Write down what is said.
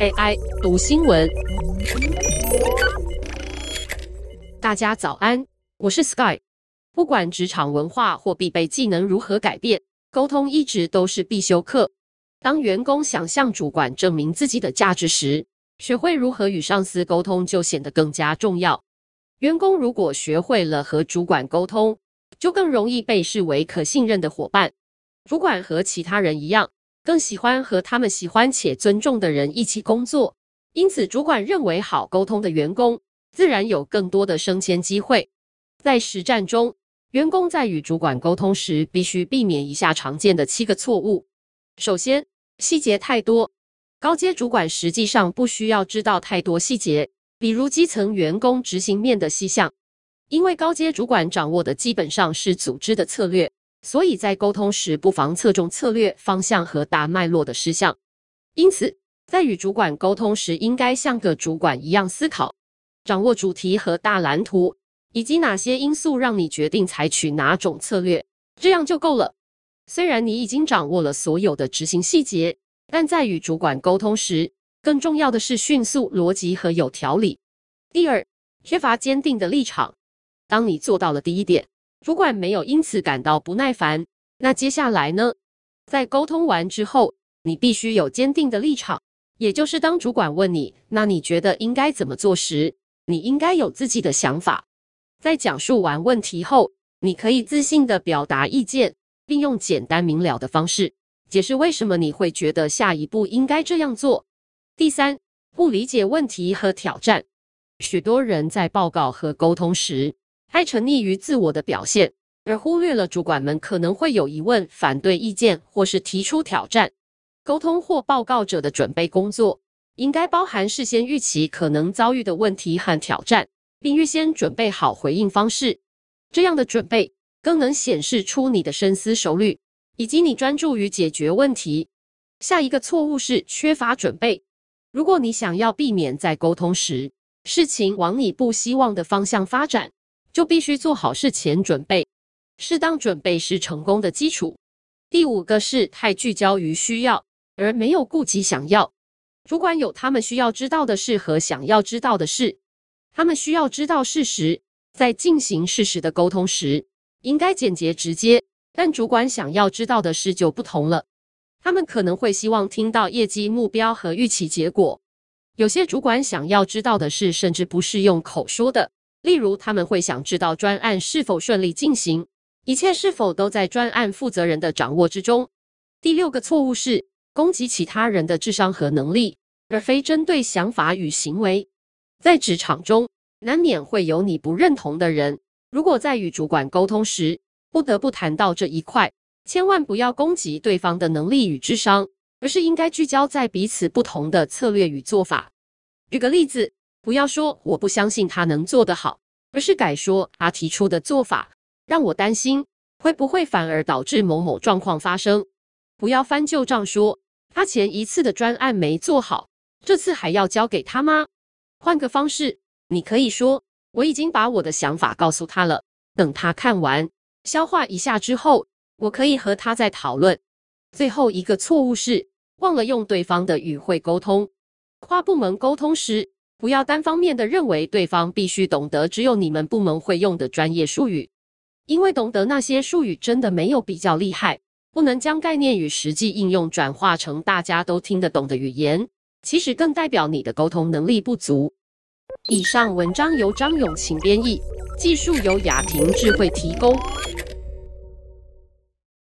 AI 读新闻，大家早安，我是 Sky。不管职场文化或必备技能如何改变，沟通一直都是必修课。当员工想向主管证明自己的价值时，学会如何与上司沟通就显得更加重要。员工如果学会了和主管沟通，就更容易被视为可信任的伙伴。主管和其他人一样，更喜欢和他们喜欢且尊重的人一起工作。因此，主管认为好沟通的员工，自然有更多的升迁机会。在实战中，员工在与主管沟通时，必须避免以下常见的七个错误。首先，细节太多。高阶主管实际上不需要知道太多细节，比如基层员工执行面的细项，因为高阶主管掌握的基本上是组织的策略，所以在沟通时不妨侧重策略方向和大脉络的事项。因此，在与主管沟通时，应该像个主管一样思考，掌握主题和大蓝图，以及哪些因素让你决定采取哪种策略，这样就够了。虽然你已经掌握了所有的执行细节。但在与主管沟通时，更重要的是迅速、逻辑和有条理。第二，缺乏坚定的立场。当你做到了第一点，主管没有因此感到不耐烦，那接下来呢？在沟通完之后，你必须有坚定的立场，也就是当主管问你“那你觉得应该怎么做”时，你应该有自己的想法。在讲述完问题后，你可以自信地表达意见，并用简单明了的方式。解释为什么你会觉得下一步应该这样做。第三，不理解问题和挑战。许多人在报告和沟通时，太沉溺于自我的表现，而忽略了主管们可能会有疑问、反对意见或是提出挑战。沟通或报告者的准备工作，应该包含事先预期可能遭遇的问题和挑战，并预先准备好回应方式。这样的准备，更能显示出你的深思熟虑。以及你专注于解决问题。下一个错误是缺乏准备。如果你想要避免在沟通时事情往你不希望的方向发展，就必须做好事前准备。适当准备是成功的基础。第五个是太聚焦于需要，而没有顾及想要。主管有他们需要知道的事和想要知道的事。他们需要知道事实，在进行事实的沟通时，应该简洁直接。但主管想要知道的事就不同了，他们可能会希望听到业绩目标和预期结果。有些主管想要知道的事甚至不是用口说的，例如他们会想知道专案是否顺利进行，一切是否都在专案负责人的掌握之中。第六个错误是攻击其他人的智商和能力，而非针对想法与行为。在职场中，难免会有你不认同的人，如果在与主管沟通时，不得不谈到这一块，千万不要攻击对方的能力与智商，而是应该聚焦在彼此不同的策略与做法。举个例子，不要说我不相信他能做得好，而是改说他提出的做法让我担心会不会反而导致某某状况发生。不要翻旧账说他前一次的专案没做好，这次还要交给他吗？换个方式，你可以说我已经把我的想法告诉他了，等他看完。消化一下之后，我可以和他再讨论。最后一个错误是忘了用对方的语汇沟通。跨部门沟通时，不要单方面的认为对方必须懂得只有你们部门会用的专业术语，因为懂得那些术语真的没有比较厉害。不能将概念与实际应用转化成大家都听得懂的语言，其实更代表你的沟通能力不足。以上文章由张永晴编译，技术由雅婷智慧提供。